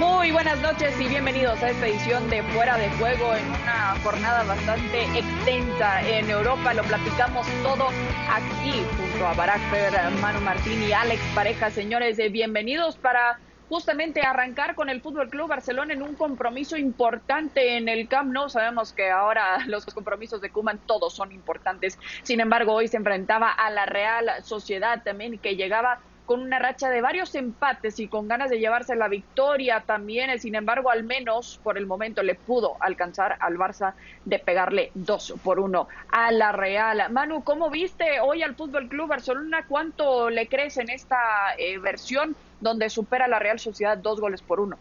Muy buenas noches y bienvenidos a esta edición de Fuera de Juego en una jornada bastante extensa en Europa. Lo platicamos todo aquí junto a Barack Fer, Manu Martín y Alex Pareja. Señores, eh, bienvenidos para justamente arrancar con el Fútbol Club Barcelona en un compromiso importante en el Camp Nou. Sabemos que ahora los compromisos de Cuman todos son importantes. Sin embargo, hoy se enfrentaba a la Real Sociedad también que llegaba con una racha de varios empates y con ganas de llevarse la victoria también. Sin embargo, al menos por el momento le pudo alcanzar al Barça de pegarle dos por uno a la Real. Manu, ¿cómo viste hoy al Fútbol Club Barcelona? ¿Cuánto le crees en esta eh, versión donde supera a la Real Sociedad dos goles por uno?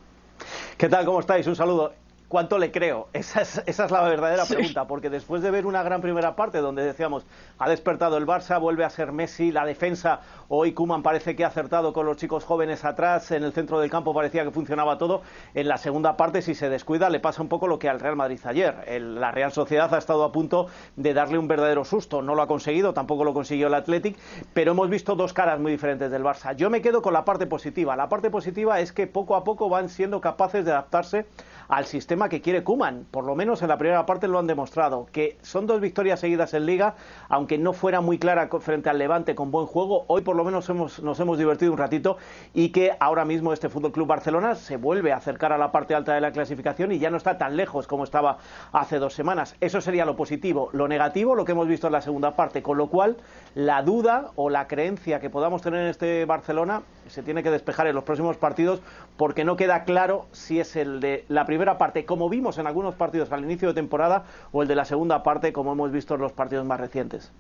¿Qué tal? ¿Cómo estáis? Un saludo. ¿Cuánto le creo? Esa es, esa es la verdadera pregunta, porque después de ver una gran primera parte donde decíamos, ha despertado el Barça, vuelve a ser Messi, la defensa, hoy Kuman parece que ha acertado con los chicos jóvenes atrás, en el centro del campo parecía que funcionaba todo, en la segunda parte si se descuida le pasa un poco lo que al Real Madrid ayer, la Real Sociedad ha estado a punto de darle un verdadero susto, no lo ha conseguido, tampoco lo consiguió el Athletic, pero hemos visto dos caras muy diferentes del Barça. Yo me quedo con la parte positiva, la parte positiva es que poco a poco van siendo capaces de adaptarse al sistema que quiere Kuman. Por lo menos en la primera parte lo han demostrado. Que son dos victorias seguidas en Liga, aunque no fuera muy clara frente al Levante con buen juego. Hoy por lo menos nos hemos divertido un ratito y que ahora mismo este Fútbol Club Barcelona se vuelve a acercar a la parte alta de la clasificación y ya no está tan lejos como estaba hace dos semanas. Eso sería lo positivo. Lo negativo, lo que hemos visto en la segunda parte. Con lo cual, la duda o la creencia que podamos tener en este Barcelona se tiene que despejar en los próximos partidos porque no queda claro si es el de la primera parte, como vimos en algunos partidos al inicio de temporada, o el de la segunda parte, como hemos visto en los partidos más recientes.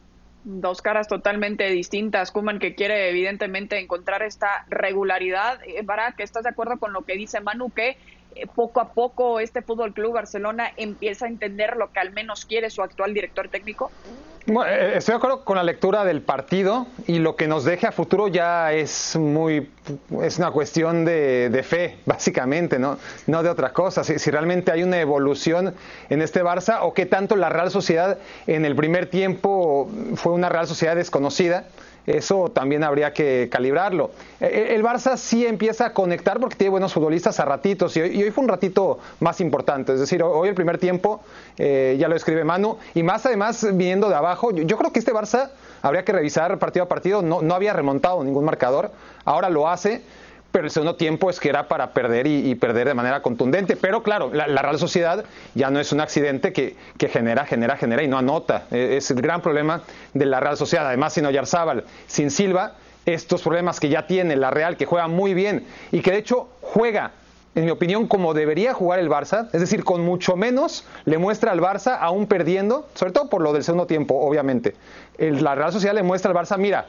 Dos caras totalmente distintas. Kuman que quiere evidentemente encontrar esta regularidad. Eh, Barak, ¿estás de acuerdo con lo que dice Manu que poco a poco este Fútbol Club Barcelona empieza a entender lo que al menos quiere su actual director técnico? Eh, estoy de acuerdo con la lectura del partido y lo que nos deje a futuro ya es muy es una cuestión de, fe, básicamente, ¿no? no de otra cosa. Si, realmente hay una evolución en este Barça o qué tanto la Real Sociedad en el primer tiempo fue una Real Sociedad desconocida eso también habría que calibrarlo. E, e, el Barça sí empieza a conectar porque tiene buenos futbolistas a ratitos y hoy, fue un ratito más importante. Es decir, hoy el primer tiempo, eh, ya lo escribe Manu, y más además viniendo de abajo, yo, creo que este Barça habría que revisar partido a partido, no, no había remontado ningún marcador, ahora lo hace pero el segundo tiempo es que era para perder y, perder de manera contundente. Pero claro, la, Real Sociedad ya no es un accidente que, genera, genera, genera y no anota. E, es el gran problema de la Real Sociedad. Además, sin Oyarzábal, sin Silva, estos problemas que ya tiene la Real, que juega muy bien y que de hecho juega en mi opinión, como debería jugar el Barça, es decir, con mucho menos le muestra al Barça aún perdiendo, sobre todo por lo del segundo tiempo, obviamente. la Real Sociedad le muestra al Barça, mira,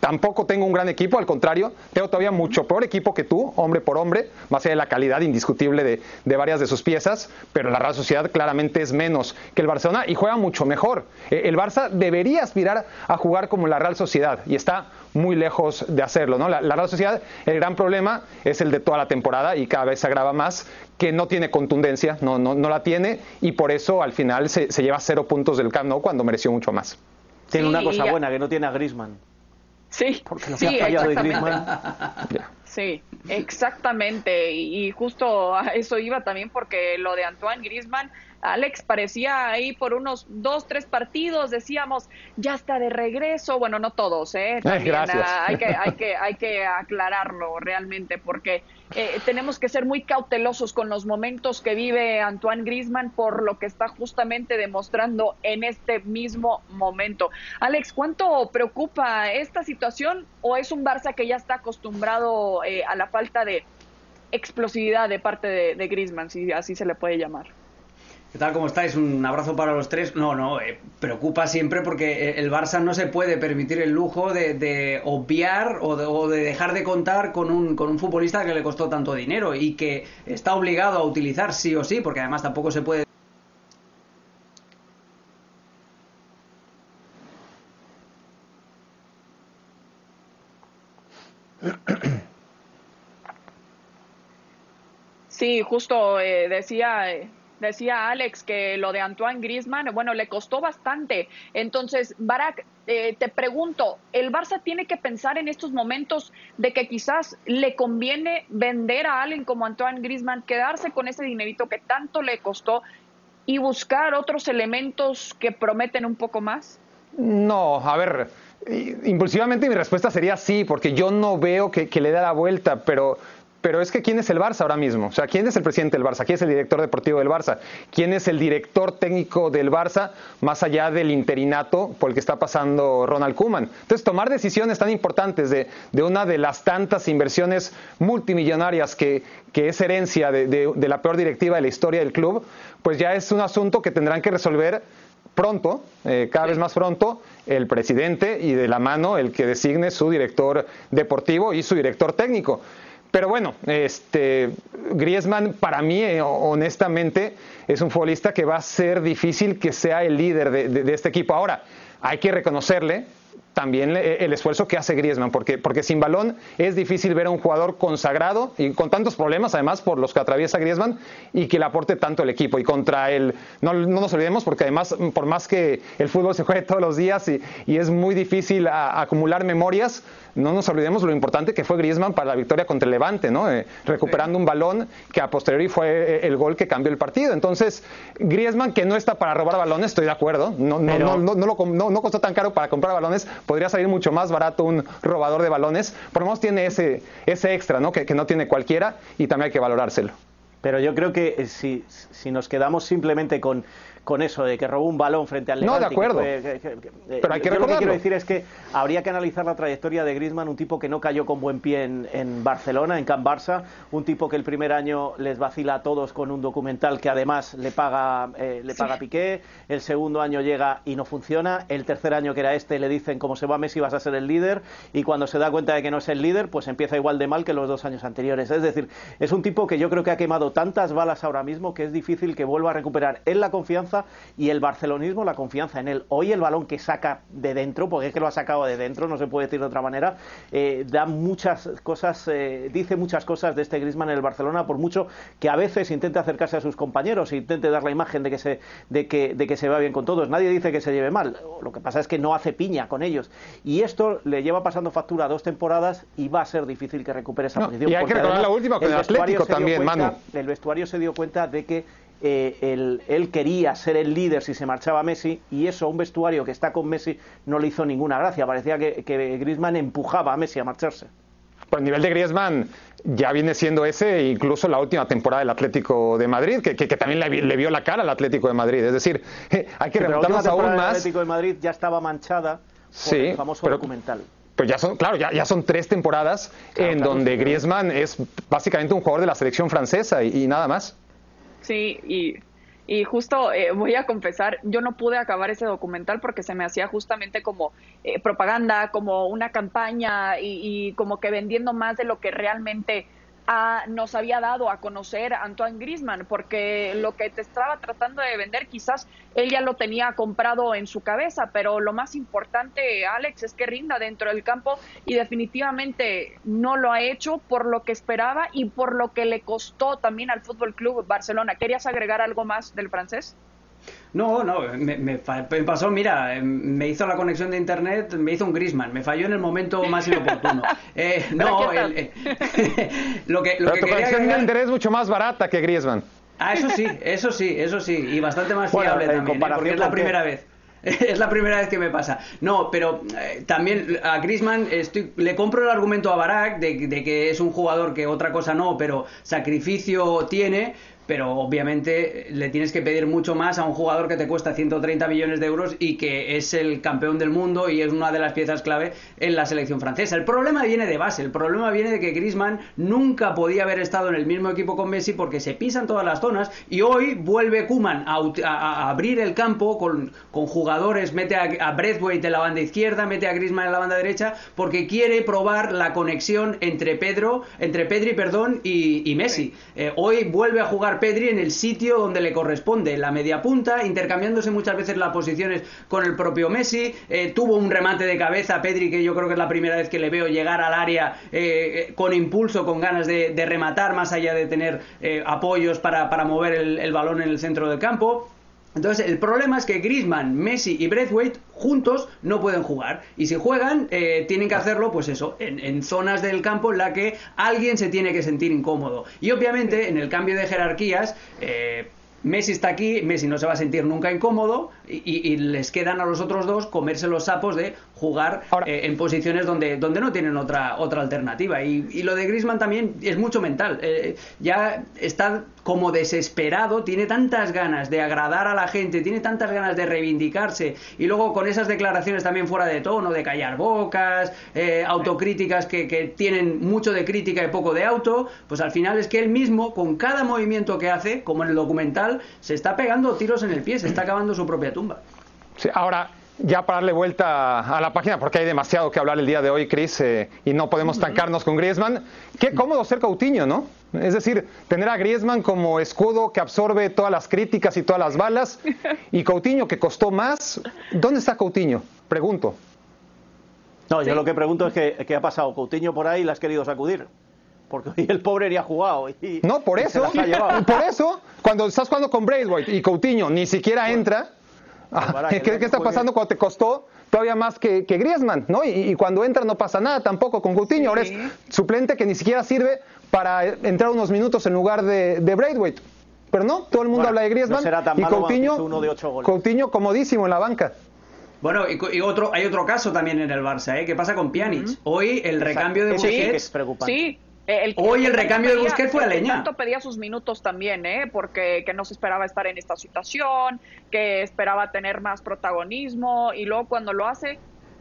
tampoco tengo un gran equipo, al contrario, tengo todavía mucho peor equipo que tú, hombre por hombre, más allá de la calidad indiscutible de, varias de sus piezas, pero la Real Sociedad claramente es menos que el Barcelona y juega mucho mejor. Eh, el Barça debería aspirar a jugar como la Real Sociedad y está muy lejos de hacerlo. ¿no? La, Real Sociedad, el gran problema es el de toda la temporada y cada vez se agrava más, que no tiene contundencia, no, no, no la tiene y por eso al final se, lleva cero puntos del Camp Nou cuando mereció mucho más. Tiene una cosa buena, que no tiene a Grisman. Sí, sí, exactamente. Sí, exactamente. Y justo a eso iba también porque lo de Antoine Grisman Alex parecía ahí por unos dos, tres partidos, decíamos, ya está de regreso. Bueno, no todos, ¿eh? Gracias. Ah, hay, que, hay, que, hay que aclararlo realmente, porque eh, tenemos que ser muy cautelosos con los momentos que vive Antoine Grisman por lo que está justamente demostrando en este mismo momento. Alex, ¿cuánto preocupa esta situación o es un Barça que ya está acostumbrado eh, a la falta de explosividad de parte de, de Grisman, si así se le puede llamar? ¿Qué tal? ¿Cómo estáis? Un abrazo para los tres. No, no, eh, preocupa siempre porque el Barça no se puede permitir el lujo de, obviar o de, dejar de contar con un, con un futbolista que le costó tanto dinero y que está obligado a utilizar sí o sí, porque además tampoco se puede Sí, justo eh, decía, eh, Decía Alex que lo de Antoine Griezmann, bueno, le costó bastante. Entonces, Barak, eh, te pregunto, ¿el Barça tiene que pensar en estos momentos de que quizás le conviene vender a alguien como Antoine Griezmann, quedarse con ese dinerito que tanto le costó y buscar otros elementos que prometen un poco más? No, a ver, impulsivamente mi respuesta sería sí, porque yo no veo que, que le dé la vuelta, pero pero es que ¿quién es el Barça ahora mismo? O sea, ¿quién es el presidente del Barça? ¿Quién es el director deportivo del Barça? ¿Quién es el director técnico del Barça más allá del interinato por el que está pasando Ronald Koeman? Entonces, tomar decisiones tan importantes de, una de las tantas inversiones multimillonarias que, es herencia de, la peor directiva de la historia del club, pues ya es un asunto que tendrán que resolver pronto, eh, cada vez más pronto, el presidente y de la mano el que designe su director deportivo y su director técnico. Pero bueno, este Griezmann para mí, eh, honestamente, es un futbolista que va a ser difícil que sea el líder de este equipo. Ahora, hay que reconocerle también eh, el esfuerzo que hace Griezmann, porque, porque sin balón es difícil ver a un jugador consagrado y con tantos problemas, además, por los que atraviesa Griezmann, y que le aporte tanto el equipo. Y contra él, no, nos olvidemos, porque además, por más que el fútbol se juegue todos los días y, es muy difícil acumular memorias, no nos olvidemos lo importante que fue Griezmann para la victoria contra el Levante, ¿no? Eh, recuperando un balón que a posteriori fue eh, el gol que cambió el partido. Entonces, Griezmann, que no está para robar balones, estoy de acuerdo, no, no, no, no, no, no costó tan caro para comprar balones, podría salir mucho más barato un robador de balones, por lo menos tiene ese, ese extra, ¿no? Que, que no tiene cualquiera y también hay que valorárselo. Pero yo creo que eh, si, si nos quedamos simplemente con con eso de que robó un balón frente al Levante. No, de acuerdo. Pero hay que yo lo que quiero decir es que habría que analizar la trayectoria de Griezmann, un tipo que no cayó con buen pie en, Barcelona, en Camp Barça, un tipo que el primer año les vacila a todos con un documental que además le paga eh, le paga Piqué, el segundo año llega y no funciona, el tercer año que era este le dicen como se va Messi vas a ser el líder y cuando se da cuenta de que no es el líder, pues empieza igual de mal que los dos años anteriores. Es decir, es un tipo que yo creo que ha quemado tantas balas ahora mismo que es difícil que vuelva a recuperar en la confianza y el barcelonismo, la confianza en él. Hoy el balón que saca de dentro, porque es que lo ha sacado de dentro, no se puede decir de otra manera, eh, da muchas cosas, eh, dice muchas cosas de este Griezmann en el Barcelona, por mucho que a veces intente acercarse a sus compañeros e intente dar la imagen de que se, de que, de que se va bien con todos. Nadie dice que se lleve mal, lo que pasa es que no hace piña con ellos. Y esto le lleva pasando factura dos temporadas y va a ser difícil que recupere esa posición. Y hay que recordar la última con el, Atlético también, Manu. El vestuario se dio cuenta de que eh, él, quería ser el líder si se marchaba Messi y eso un vestuario que está con Messi no le hizo ninguna gracia. Parecía que, que Griezmann empujaba a Messi a marcharse. Por el nivel de Griezmann ya viene siendo ese incluso la última temporada del Atlético de Madrid, que, también le, vio la cara al Atlético de Madrid. Es decir, hay que remontarnos aún más. El Atlético de Madrid ya estaba manchada por el famoso documental pues ya son, claro, ya, ya son tres temporadas en donde Griezmann es básicamente un jugador de la selección francesa y nada más. Sí, y, y justo eh, voy a confesar, yo no pude acabar ese documental porque se me hacía justamente como eh, propaganda, como una campaña y, y, como que vendiendo más de lo que realmente nos había dado a conocer a Antoine Grisman, porque lo que te estaba tratando de vender quizás él ya lo tenía comprado en su cabeza, pero lo más importante, Alex, es que rinda dentro del campo y definitivamente no lo ha hecho por lo que esperaba y por lo que le costó también al Fútbol Club Barcelona. ¿Querías agregar algo más del francés? No, no, me, pasó, mira, me hizo la conexión de internet, me hizo un Grisman, me falló en el momento más inoportuno. Eh, no, el, lo que, lo Pero que conexión de internet es mucho más barata que Griezmann. Ah, eso sí, eso sí, eso sí, y bastante más fiable también, ¿eh? porque es la primera vez. es la primera vez que me pasa. No, pero eh, también a Grisman estoy, le compro el argumento a Barak de, de, que es un jugador que otra cosa no, pero sacrificio tiene pero obviamente le tienes que pedir mucho más a un jugador que te cuesta 130 millones de euros y que es el campeón del mundo y es una de las piezas clave en la selección francesa. El problema viene de base, el problema viene de que Griezmann nunca podía haber estado en el mismo equipo con Messi porque se pisan todas las zonas y hoy vuelve Kuman a, abrir el campo con, jugadores, mete a, a Breathwaite en la banda izquierda, mete a Griezmann en la banda derecha porque quiere probar la conexión entre Pedro, entre Pedri, perdón, y, Messi. Eh, hoy vuelve a jugar Pedri en el sitio donde le corresponde, la media punta, intercambiándose muchas veces las posiciones con el propio Messi. Eh, tuvo un remate de cabeza Pedri que yo creo que es la primera vez que le veo llegar al área eh, con impulso, con ganas de, rematar, más allá de tener apoyos para, mover el balón en el centro del campo. Entonces, el problema es que Griezmann, Messi y Braithwaite juntos no pueden jugar. Y si juegan, eh, tienen que hacerlo, pues eso, en, zonas del campo en la que alguien se tiene que sentir incómodo. Y obviamente, en el cambio de jerarquías, eh, Messi está aquí, Messi no se va a sentir nunca incómodo y, les quedan a los otros dos comerse los sapos de jugar eh, en posiciones donde, donde no tienen otra, otra alternativa. Y, lo de Grisman también es mucho mental. Eh, ya está como desesperado, tiene tantas ganas de agradar a la gente, tiene tantas ganas de reivindicarse y luego con esas declaraciones también fuera de tono, de callar bocas, eh, autocríticas que, que tienen mucho de crítica y poco de auto, pues al final es que él mismo, con cada movimiento que hace, como en el documental, se está pegando tiros en el pie, se está acabando su propia tumba. Sí, ahora, ya para darle vuelta a la página, porque hay demasiado que hablar el día de hoy, Chris, eh, y no podemos tancarnos con Griezmann. Qué cómodo ser Coutinho, ¿no? Es decir, tener a Griezmann como escudo que absorbe todas las críticas y todas las balas, y Coutinho que costó más. ¿Dónde está Coutinho? Pregunto. No, yo lo que pregunto es que, qué ha pasado. Coutinho por ahí la has querido sacudir porque el pobre ni ha jugado. Y, no, por eso, por eso, cuando estás jugando con Braithwaite y Coutinho ni siquiera entra, ah, ¿qué, está pasando cuando te costó todavía más que, Griezmann? ¿no? Y, cuando entra no pasa nada tampoco con Coutinho, ahora es suplente que ni siquiera sirve para entrar unos minutos en lugar de, de Braithwaite. Pero no, todo el mundo habla de Griezmann y Coutinho, Coutinho comodísimo en la banca. Bueno, y, otro, hay otro caso también en el Barça, ¿eh? ¿Qué pasa con Pjanic? Hoy el recambio de Busquets... Sí, eh, Hoy el recambio de Busquets fue a leña. Tanto pedía sus minutos también, ¿eh? porque que no se esperaba estar en esta situación, que esperaba tener más protagonismo y luego cuando lo hace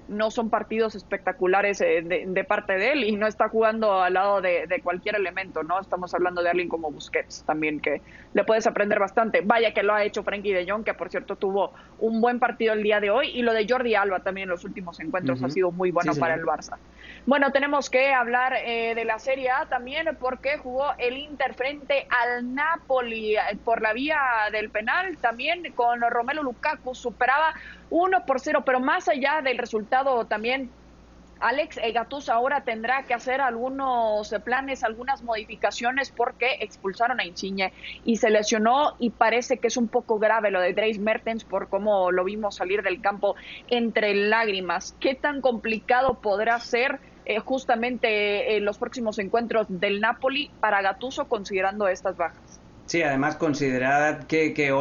no son partidos espectaculares eh, de, parte de él y no está jugando al lado de, cualquier elemento, ¿no? Estamos hablando de alguien como Busquets también, que le puedes aprender bastante. Vaya que lo ha hecho Frankie de Jong, que por cierto tuvo un buen partido el día de hoy, y lo de Jordi Alba también en los últimos encuentros ha sido muy bueno para el Barça. Bueno, tenemos que hablar eh, de la Serie A también porque jugó el Inter frente al Napoli eh, por la vía del penal, también con Romelu Lukaku, superaba 1 por 0, pero más allá del resultado también Alex Gattuso ahora tendrá que hacer algunos planes, algunas modificaciones porque expulsaron a Insigne y se lesionó y parece que es un poco grave lo de Dries Mertens por cómo lo vimos salir del campo entre lágrimas. ¿Qué tan complicado podrá ser eh, justamente eh, los próximos encuentros del Napoli para Gattuso considerando estas bajas? Sí, además considerad que, que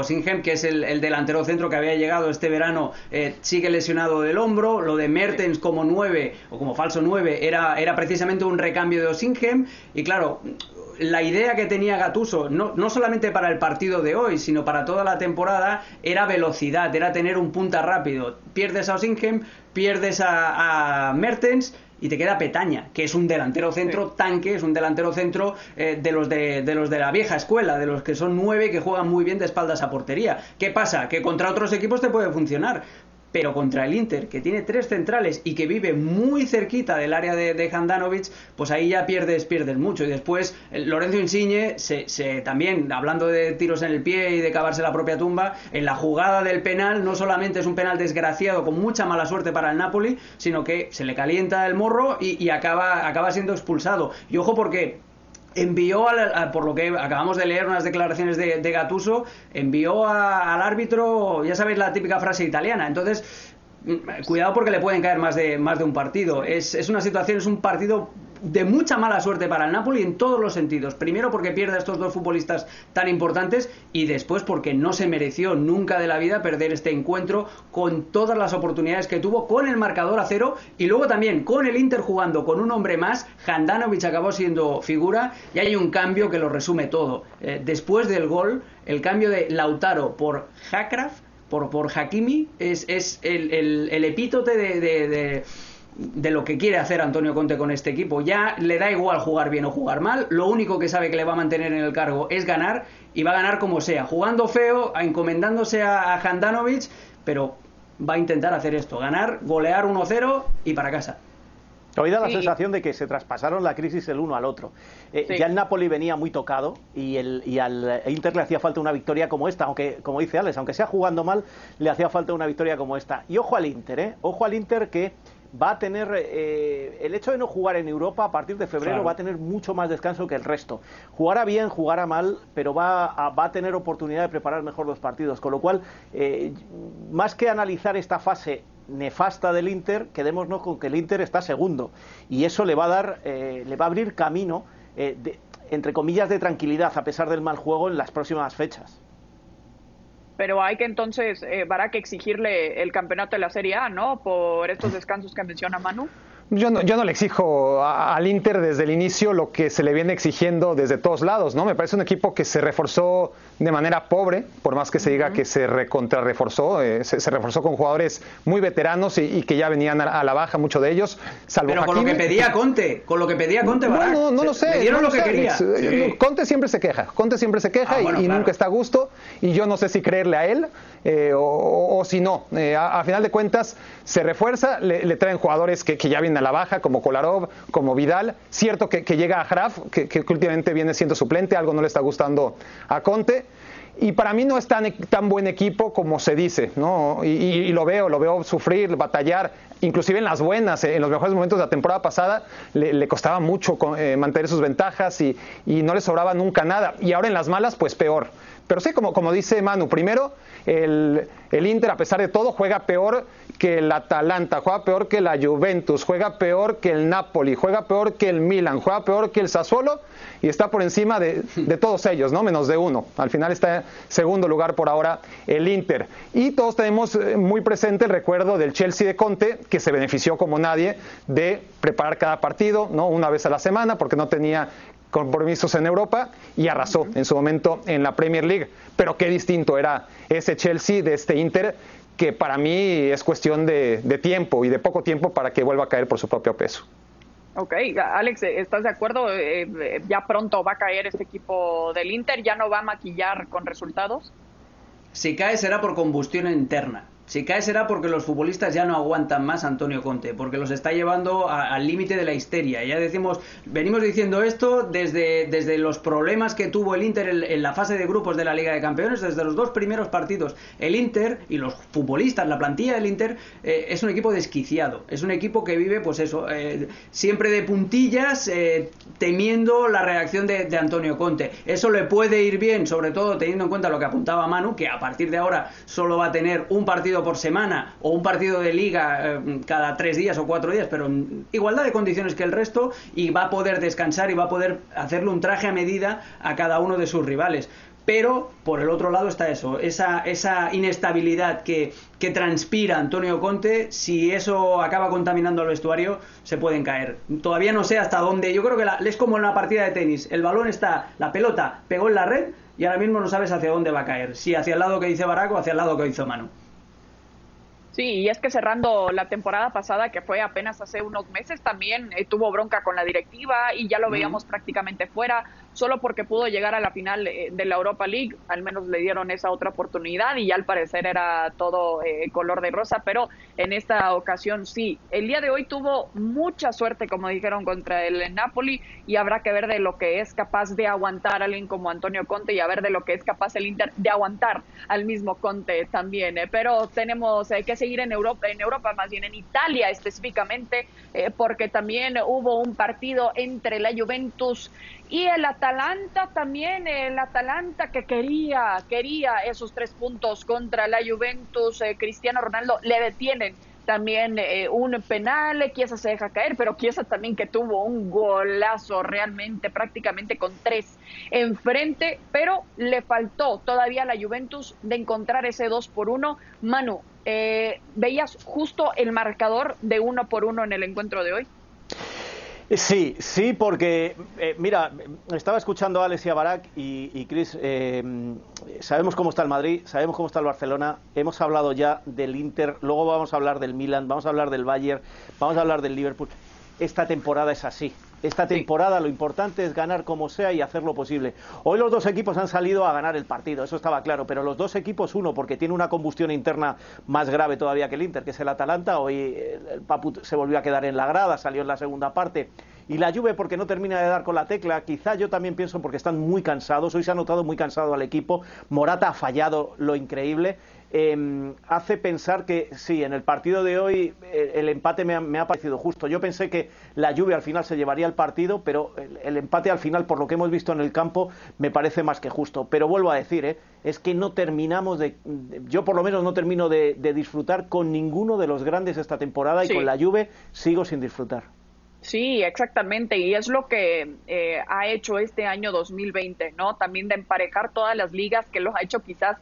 que es el, delantero centro que había llegado este verano, eh, sigue lesionado del hombro. Lo de Mertens como nueve o como falso nueve era, era precisamente un recambio de Osingham. Y claro, la idea que tenía Gatuso, no, no, solamente para el partido de hoy, sino para toda la temporada, era velocidad, era tener un punta rápido. Pierdes a Osingham, pierdes a, a Mertens y te queda Petaña, que es un delantero centro tanque, es un delantero centro eh, de, los de, de, los de la vieja escuela, de los que son nueve que juegan muy bien de espaldas a portería. ¿Qué pasa? Que contra otros equipos te puede funcionar, pero contra el Inter, que tiene tres centrales y que vive muy cerquita del área de, de Handanovic, pues ahí ya pierdes, pierdes mucho. Y después Lorenzo Insigne, se, también hablando de tiros en el pie y de cavarse la propia tumba, en la jugada del penal no solamente es un penal desgraciado con mucha mala suerte para el Napoli, sino que se le calienta el morro y, acaba, acaba siendo expulsado. Y ojo porque envió, por lo que acabamos de leer unas declaraciones de, de Gatuso, envió al árbitro, ya sabéis la típica frase italiana, entonces mm, cuidado porque le pueden caer más de, más de un partido. Es, es una situación, es un partido de mucha mala suerte para el Napoli en todos los sentidos. Primero porque pierde a estos dos futbolistas tan importantes y después porque no se mereció nunca de la vida perder este encuentro con todas las oportunidades que tuvo con el marcador a cero y luego también con el Inter jugando con un hombre más. Handanovic acabó siendo figura y hay un cambio que lo resume todo. Eh, después del gol, el cambio de Lautaro por Hakraf, por, por Hakimi, es, es el, el, epítote de de lo que quiere hacer Antonio Conte con este equipo. Ya le da igual jugar bien o jugar mal, lo único que sabe que le va a mantener en el cargo es ganar y va a ganar como sea, jugando feo, encomendándose a, Handanovic, pero va a intentar hacer esto, ganar, golear 1-0 y para casa. Hoy da la sensación de que se traspasaron la crisis el uno al otro. Eh, ya el Napoli venía muy tocado y, el, y al Inter le hacía falta una victoria como esta, aunque, como dice Alex, aunque sea jugando mal, le hacía falta una victoria como esta. Y ojo al Inter, ¿eh? Ojo al Inter que va a tener eh, el hecho de no jugar en Europa a partir de febrero va a tener mucho más descanso que el resto. Jugará bien, jugará mal, pero va a, va a tener oportunidad de preparar mejor los partidos. Con lo cual, eh, más que analizar esta fase nefasta del Inter, quedémonos con que el Inter está segundo y eso le va a dar, eh, le va a abrir camino, eh, de, entre comillas, de tranquilidad a pesar del mal juego en las próximas fechas. Pero hay que entonces, eh, que exigirle el campeonato de la Serie A, ¿no? Por estos descansos que menciona Manu. Yo no, yo no le exijo al Inter desde el inicio lo que se le viene exigiendo desde todos lados, ¿no? Me parece un equipo que se reforzó de manera pobre, por más que se diga que se recontrarreforzó, eh, se, reforzó con jugadores muy veteranos y, que ya venían a, la baja, muchos de ellos, salvo Pero con lo que pedía Conte, con lo que pedía Conte, No, no, lo sé. dieron lo, que quería. Conte siempre se queja, Conte siempre se queja ah, y, nunca está a gusto, y yo no sé si a él eh, o, si no. Eh, a, final de cuentas, se refuerza, le, traen jugadores que, ya vienen a la baja, como Kolarov, como Vidal. Cierto que, llega a Graf, que, que, últimamente viene siendo suplente, algo no le está gustando a Conte. Y para mí no es tan, tan buen equipo como se dice, ¿no? Y, lo veo, lo veo sufrir, batallar, inclusive en las buenas, en los mejores momentos de la temporada pasada, le, costaba mucho eh, mantener sus ventajas y, y no le sobraba nunca nada. Y ahora en las malas, pues peor. Pero sí, como, dice Manu, primero el, el, Inter, a pesar de todo, juega peor que el Atalanta, juega peor que la Juventus, juega peor que el Napoli, juega peor que el Milan, juega peor que el Sassuolo y está por encima de, de todos ellos, ¿no? Menos de uno. Al final está en segundo lugar por ahora el Inter. Y todos tenemos eh, muy presente el recuerdo del Chelsea de Conte, que se benefició como nadie de preparar cada partido, ¿no? Una vez a la semana, porque no tenía compromisos en Europa y arrasó en su momento en la Premier League. Pero qué distinto era ese Chelsea de este Inter que para mí es cuestión de, tiempo y de poco tiempo para que vuelva a caer por su propio peso. Ok, Alex, ¿estás de acuerdo? Eh, eh, ya pronto va a caer este equipo del Inter, ya no va a maquillar con resultados. Si cae será por combustión interna. Si cae será porque los futbolistas ya no aguantan más a Antonio Conte, porque los está llevando al límite de la histeria. Ya decimos, venimos diciendo esto desde, desde los problemas que tuvo el Inter en, la fase de grupos de la Liga de Campeones, desde los dos primeros partidos. El Inter y los futbolistas, la plantilla del Inter, eh, es un equipo desquiciado. Es un equipo que vive, pues eso, eh, siempre de puntillas, eh, temiendo la reacción de, de Antonio Conte. Eso le puede ir bien, sobre todo teniendo en cuenta lo que apuntaba Manu, que a partir de ahora solo va a tener un partido por semana o un partido de liga eh, cada tres días o cuatro días, pero en igualdad de condiciones que el resto y va a poder descansar y va a poder hacerle un traje a medida a cada uno de sus rivales. Pero por el otro lado está eso, esa, esa inestabilidad que, que transpira Antonio Conte, si eso acaba contaminando al vestuario, se pueden caer. Todavía no sé hasta dónde, yo creo que la, es como en una partida de tenis, el balón está, la pelota pegó en la red y ahora mismo no sabes hacia dónde va a caer, si hacia el lado que dice Baraco hacia el lado que hizo Manu. Sí, y es que cerrando la temporada pasada, que fue apenas hace unos meses, también eh, tuvo bronca con la directiva y ya lo veíamos prácticamente fuera solo porque pudo llegar a la final eh, de la Europa League, al menos le dieron esa otra oportunidad y al parecer era todo eh, color de rosa, pero en esta ocasión sí. El día de hoy tuvo mucha suerte, como dijeron, contra el Napoli y habrá que ver de lo que es capaz de aguantar alguien como Antonio Conte y a ver de lo que es capaz el Inter de aguantar al mismo Conte también. Eh. Pero tenemos que seguir en Europa, en Europa más bien en Italia específicamente, porque también hubo un partido entre la Juventus y el Atalanta también, el Atalanta que quería, quería esos tres puntos contra la Juventus, eh, Cristiano Ronaldo le detienen también eh, un penal, Chiesa se deja caer, pero Chiesa también que tuvo un golazo realmente prácticamente con tres enfrente, pero le faltó todavía a la Juventus de encontrar ese dos por uno. Manu, eh, ¿veías justo el marcador de uno por uno en el encuentro de hoy? Sí, sí, porque, eh, mira, estaba escuchando a Alex y a y, Chris, eh, sabemos cómo está el Madrid, sabemos cómo está el Barcelona, hemos hablado ya del Inter, luego vamos a hablar del Milan, vamos a hablar del Bayern, vamos a hablar del Liverpool. Esta temporada es así, esta temporada lo importante es ganar como sea y hacer lo posible. Hoy los dos equipos han salido a ganar el partido, eso estaba claro, pero los dos equipos, uno porque tiene una combustión interna más grave todavía que el Inter, que es el Atalanta, hoy el Papu se volvió a quedar en la grada, salió en la segunda parte y la Juve porque no termina de dar con la tecla. Quizá yo también pienso porque están muy cansados. Hoy se ha notado muy cansado al equipo. Morata ha fallado lo increíble. Em, hace pensar que sí, en el partido de hoy eh, el, empate me ha, parecido justo. Yo pensé que la lluvia al final se llevaría el partido, pero el, empate al final, por lo que hemos visto en el campo, me parece más que justo. Pero vuelvo a decir, eh, es que no terminamos de, yo por lo menos no termino de, disfrutar con ninguno de los grandes esta temporada y con la lluvia sigo sin disfrutar. Sí, exactamente, y es lo que eh, ha hecho este año 2020, ¿no? También de emparejar todas las ligas, que los ha hecho quizás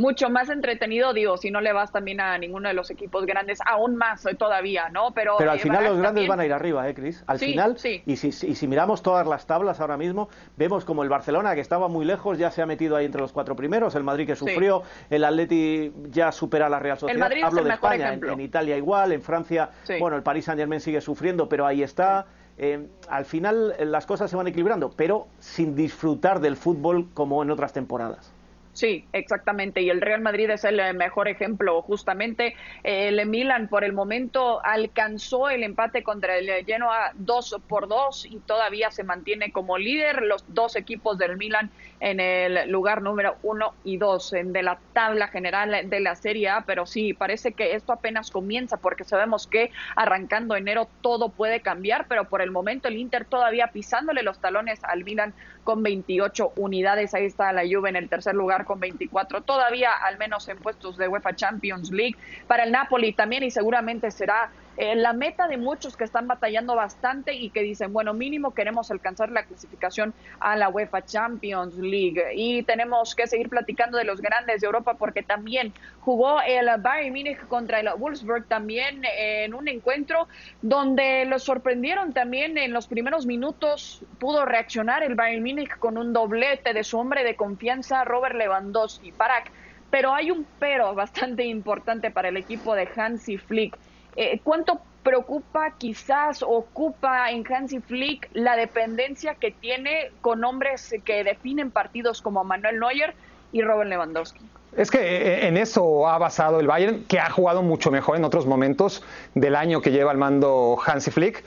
mucho más entretenido, digo, si no le vas también a ninguno de los equipos grandes, aún más todavía, ¿no? Pero, Pero al eh, final los grandes van a ir arriba, ¿eh, Cris? Al final, sí. Y, si, y si miramos todas las tablas ahora mismo, vemos como el Barcelona, que estaba muy lejos, ya se ha metido ahí entre los cuatro primeros, el Madrid que sufrió, el Atleti ya supera la Real Sociedad, el Madrid hablo es de España, en, Italia igual, en Francia, bueno, el Paris Saint-Germain sigue sufriendo, pero ahí está. Eh, al final eh, las cosas se van equilibrando, pero sin disfrutar del fútbol como en otras temporadas. Sí, exactamente. Y el Real Madrid es el eh, mejor ejemplo, justamente. El Milan, por el momento, alcanzó el empate contra el Genoa 2 por 2 y todavía se mantiene como líder. Los dos equipos del Milan en el lugar número 1 y 2 de la tabla general de la Serie A. Pero sí, parece que esto apenas comienza porque sabemos que arrancando enero todo puede cambiar. Pero por el momento, el Inter todavía pisándole los talones al Milan con 28 unidades. Ahí está la Juve en el tercer lugar con 24. Todavía al menos en puestos de UEFA Champions League. Para el Napoli también y seguramente será eh, la meta de muchos que están batallando bastante y que dicen, bueno, mínimo queremos alcanzar la clasificación a la UEFA Champions League. Y tenemos que seguir platicando de los grandes de Europa porque también jugó el Bayern Múnich contra el Wolfsburg también en un encuentro donde los sorprendieron también en los primeros minutos. Pudo reaccionar el Bayern Múnich con un doblete de su hombre de confianza, Robert Lewandowski. Parak. Pero hay un pero bastante importante para el equipo de Hansi Flick eh, ¿Cuánto preocupa, quizás ocupa en Hansi Flick la dependencia que tiene con hombres que definen partidos como Manuel Neuer y Robert Lewandowski? Es que eh, en eso ha basado el Bayern, que ha jugado mucho mejor en otros momentos del año que lleva al mando Hansi Flick,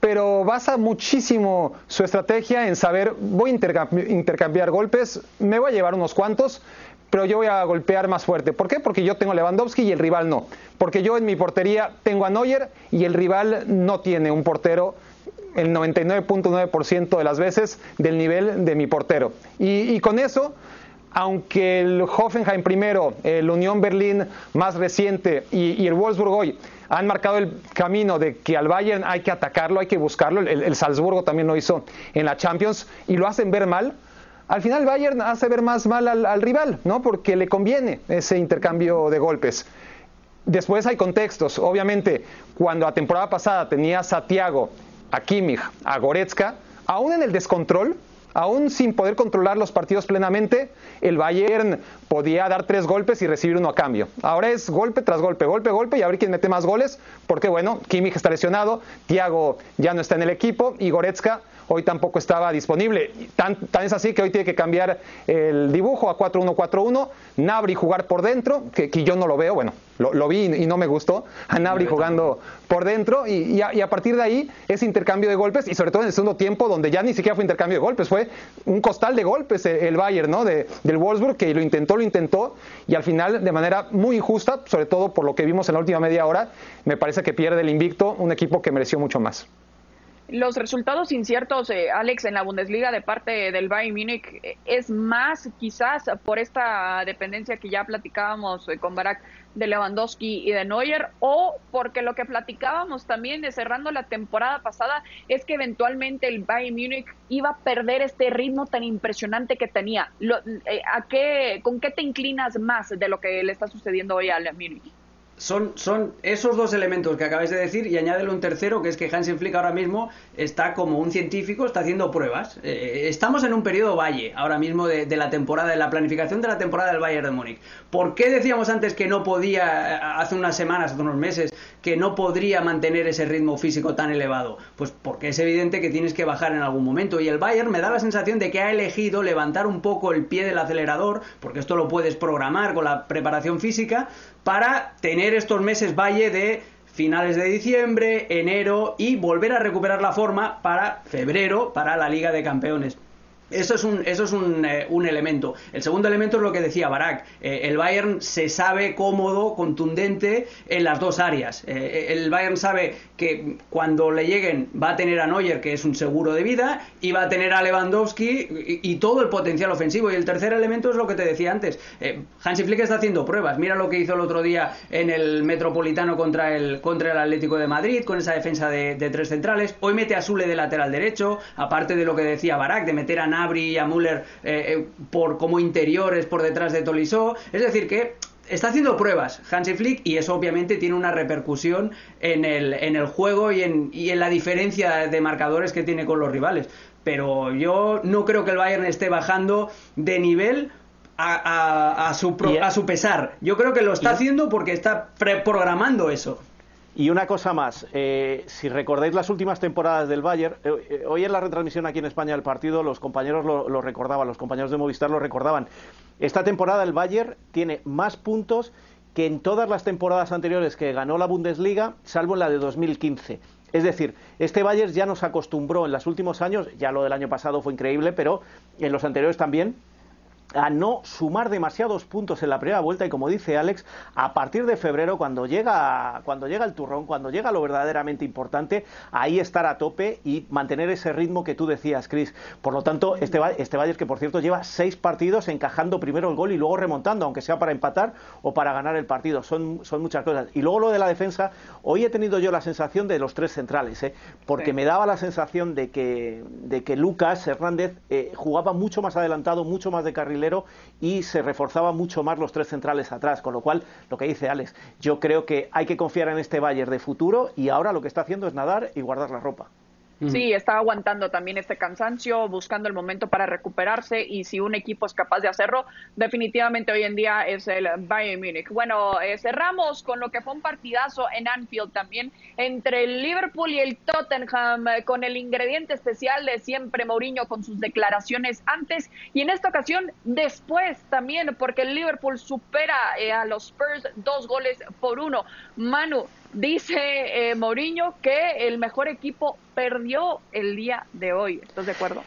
pero basa muchísimo su estrategia en saber, voy a intercambiar golpes, me voy a llevar unos cuantos, pero yo voy a golpear más fuerte. ¿Por qué? Porque yo tengo Lewandowski y el rival no. Porque yo en mi portería tengo a Neuer y el rival no tiene un portero el 99.9% de las veces del nivel de mi portero. Y, con eso, aunque el Hoffenheim primero, el Unión Berlín más reciente y, el Wolfsburg hoy han marcado el camino de que al Bayern hay que atacarlo, hay que buscarlo, el Salzburgo también lo hizo en la Champions y lo hacen ver mal, al final Bayern hace ver más mal al, rival, ¿no? Porque le conviene ese intercambio de golpes. Después hay contextos. Obviamente, cuando la temporada pasada tenías a Thiago, a Kimmich, a Goretzka, aún en el descontrol, aún sin poder controlar los partidos plenamente, el Bayern podía dar tres golpes y recibir uno a cambio. Ahora es golpe tras golpe, golpe, golpe y a ver quién mete más goles, porque bueno, Kimmich está lesionado, Thiago ya no está en el equipo y Goretzka hoy tampoco estaba disponible. Tan, tan, es así que hoy tiene que cambiar el dibujo a 4-1-4-1, Nabri jugar por dentro, que, yo no lo veo, bueno, lo, vi y, no me gustó, a Nabri jugando por dentro y, a, partir de ahí ese intercambio de golpes y sobre todo en el segundo tiempo donde ya ni siquiera fue intercambio de golpes, fue un costal de golpes el, Bayern, ¿no? De, del Wolfsburg que lo intentó, lo intentó y al final de manera muy injusta, sobre todo por lo que vimos en la última media hora, me parece que pierde el invicto un equipo que mereció mucho más. Los resultados inciertos, eh, Alex, en la Bundesliga de parte del Bayern Múnich eh, es más quizás por esta dependencia que ya platicábamos eh, con Barak de Lewandowski y de Neuer o porque lo que platicábamos también de cerrando la temporada pasada es que eventualmente el Bayern Múnich iba a perder este ritmo tan impresionante que tenía. ¿a qué, ¿Con qué te inclinas más de lo que le está sucediendo hoy al Múnich? Son, son esos dos elementos que acabáis de decir y añádele un tercero que es que Hansen Flick ahora mismo está como un científico, está haciendo pruebas. Eh, estamos en un periodo valle ahora mismo de, la temporada, de la planificación de la temporada del Bayern de Múnich. ¿Por qué decíamos antes que no podía, eh, hace unas semanas, hace unos meses, que no podría mantener ese ritmo físico tan elevado? Pues porque es evidente que tienes que bajar en algún momento y el Bayern me da la sensación de que ha elegido levantar un poco el pie del acelerador, porque esto lo puedes programar con la preparación física, para tener estos meses valle de finales de diciembre, enero y volver a recuperar la forma para febrero, para la Liga de Campeones. Eso es, un, eso es un, eh, un, elemento. El segundo elemento es lo que decía Barak. Eh, el Bayern se sabe cómodo, contundente en las dos áreas. Eh, el Bayern sabe que cuando le lleguen va a tener a Neuer, que es un seguro de vida, y va a tener a Lewandowski y, todo el potencial ofensivo. Y el tercer elemento es lo que te decía antes. Hansi Flick está haciendo pruebas. Mira lo que hizo el otro día en el Metropolitano contra el, contra el Atlético de Madrid, con esa defensa de, tres centrales. Hoy mete a Sule de lateral derecho, aparte de lo que decía Barak, de meter a Abri y a Müller eh, eh, por, como interiores por detrás de Tolisso. Es decir, que está haciendo pruebas Hansi Flick y eso obviamente tiene una repercusión en el, en el juego y en, y en la diferencia de marcadores que tiene con los rivales. Pero yo no creo que el Bayern esté bajando de nivel a, a, su, a su pesar. Yo creo que lo está haciendo porque está preprogramando eso. Y una cosa más, eh, si recordáis las últimas temporadas del Bayern, eh, eh, hoy en la retransmisión aquí en España del partido, los compañeros lo, recordaban, los compañeros de Movistar lo recordaban. Esta temporada el Bayern tiene más puntos que en todas las temporadas anteriores que ganó la Bundesliga, salvo en la de 2015. Es decir, este Bayern ya nos acostumbró en los últimos años, ya lo del año pasado fue increíble, pero en los anteriores también, a no sumar demasiados puntos en la primera vuelta y como dice Alex, a partir de febrero cuando llega cuando llega el turrón, cuando llega lo verdaderamente importante, ahí estar a tope y mantener ese ritmo que tú decías, Chris. Por lo tanto, este este Bayern que por cierto lleva seis partidos encajando primero el gol y luego remontando, aunque sea para empatar o para ganar el partido, son son muchas cosas. Y luego lo de la defensa, hoy he tenido yo la sensación de los tres centrales, ¿eh? porque me daba la sensación de que de que Lucas Hernández eh, jugaba mucho más adelantado, mucho más de carril y se reforzaba mucho más los tres centrales atrás, con lo cual, lo que dice Alex, yo creo que hay que confiar en este Bayern de futuro y ahora lo que está haciendo es nadar y guardar la ropa. Sí, está aguantando también este cansancio, buscando el momento para recuperarse y si un equipo es capaz de hacerlo, definitivamente hoy en día es el Bayern Múnich. Bueno, eh, cerramos con lo que fue un partidazo en Anfield también entre el Liverpool y el Tottenham eh, con el ingrediente especial de siempre Mourinho con sus declaraciones antes y en esta ocasión después también porque el Liverpool supera eh, a los Spurs dos goles por uno. Manu, Dice eh, Mourinho que el mejor equipo perdió el día de hoy. ¿Estás de acuerdo?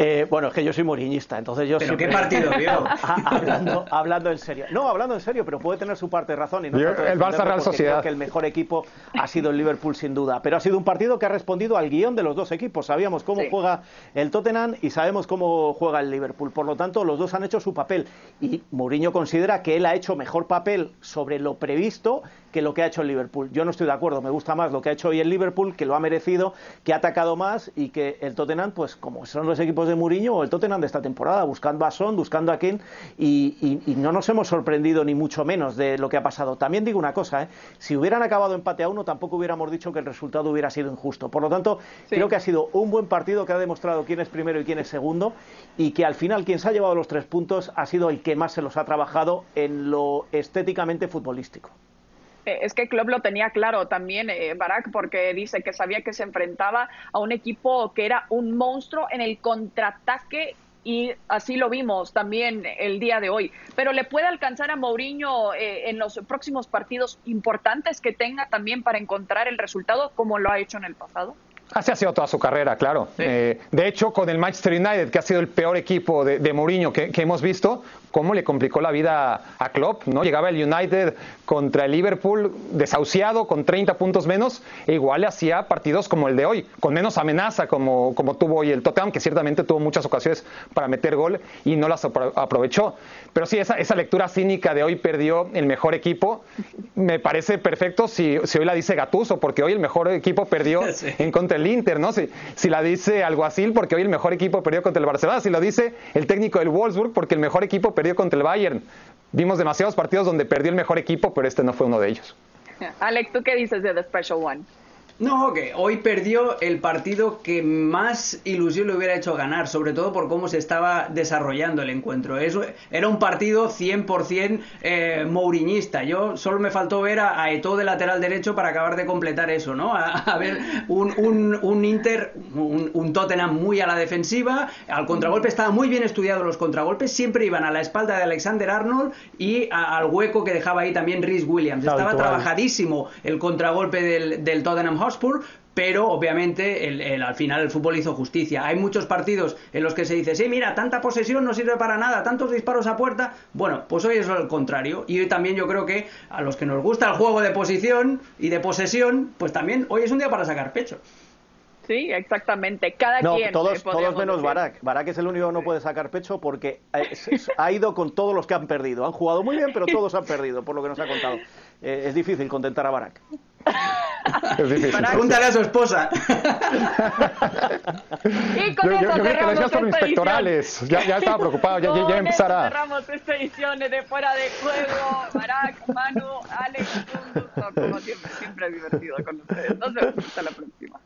Eh, bueno, es que yo soy moriñista, entonces yo ¿Pero qué partido vio? hablando, hablando en serio. No, hablando en serio, pero puede tener su parte de razón. Y no el Barça Real Sociedad. que el mejor equipo ha sido el Liverpool, sin duda. Pero ha sido un partido que ha respondido al guion de los dos equipos. Sabíamos cómo juega el Tottenham y sabemos cómo juega el Liverpool. Por lo tanto, los dos han hecho su papel. Y Mourinho considera que él ha hecho mejor papel sobre lo previsto que lo que ha hecho el Liverpool. Yo no estoy de acuerdo, me gusta más lo que ha hecho hoy el Liverpool, que lo ha merecido, que ha atacado más y que el Tottenham, pues como son los equipos de Mourinho o el Tottenham de esta temporada, buscando a Son, buscando a Ken y, no nos hemos sorprendido ni mucho menos de lo que ha pasado. También digo una cosa, ¿eh? si hubieran acabado empate a uno, tampoco hubiéramos dicho que el resultado hubiera sido injusto. Por lo tanto, creo que ha sido un buen partido que ha demostrado quién es primero y quién es segundo y que al final quien se ha llevado los tres puntos ha sido el que más se los ha trabajado en lo estéticamente futbolístico. Es que Klopp lo tenía claro también, eh, Barak, porque dice que sabía que se enfrentaba a un equipo que era un monstruo en el contraataque y así lo vimos también el día de hoy. Pero le puede alcanzar a Mourinho eh, en los próximos partidos importantes que tenga también para encontrar el resultado como lo ha hecho en el pasado. Así ha sido toda su carrera, claro. Eh, de hecho, con el Manchester United, que ha sido el peor equipo de, Mourinho que, hemos visto, cómo le complicó la vida a Klopp, ¿no? Llegaba el United contra el Liverpool desahuciado, con 30 puntos menos, e igual le hacía partidos como el de hoy, con menos amenaza como, como tuvo hoy el Tottenham, que ciertamente tuvo muchas ocasiones para meter gol y no las aprovechó. Pero sí, esa, esa lectura cínica de hoy perdió el mejor equipo, me parece perfecto si, si hoy la dice Gatuso, porque hoy el mejor equipo perdió en contra el Inter, ¿no? Si, si la dice Alguacil, porque hoy el mejor equipo perdió contra el Barcelona, si lo dice el técnico del Wolfsburg, porque el mejor equipo perdió contra el Bayern. vimos demasiados partidos donde perdió el mejor equipo, pero este no fue uno de ellos. Alex, ¿tú qué dices de The Special One? No, que hoy perdió el partido que más ilusión le hubiera hecho ganar, sobre todo por cómo se estaba desarrollando el encuentro. Eso era un partido 100% eh, mouriñista. Yo solo me faltó ver a, a Eto'o de lateral derecho para acabar de completar eso, ¿no? A, ver un, un, un Inter, un, un, Tottenham muy a la defensiva, al contragolpe estaba muy bien estudiado los contragolpes, siempre iban a la espalda de Alexander Arnold y a, al hueco que dejaba ahí también Rhys Williams. Estaba trabajadísimo el contragolpe del, del Tottenham pero obviamente el, el, al final el fútbol hizo justicia. Hay muchos partidos en los que se dice, sí, mira, tanta posesión no sirve para nada, tantos disparos a puerta. Bueno, pues hoy es lo contrario. Y hoy también yo creo que a los que nos gusta el juego de posición y de posesión, pues también hoy es un día para sacar pecho. Sí, exactamente. Cada no, quien. Todos, todos menos Barak. Barak es el único que no puede sacar pecho porque ha ido con todos los que han perdido. Han jugado muy bien, pero todos han perdido, por lo que nos ha contado. Eh, es difícil contentar a Barak. Es difícil. Pregúntale a su esposa. y con yo, eso yo, que lo decías por inspectorales. Ya, ya estaba preocupado, ya, ya, ya Con empezará. cerramos esta edición de Fuera de Juego. Barak, Manu, Alex, un gusto, como siempre, siempre es divertido con ustedes. Nos vemos hasta la próxima.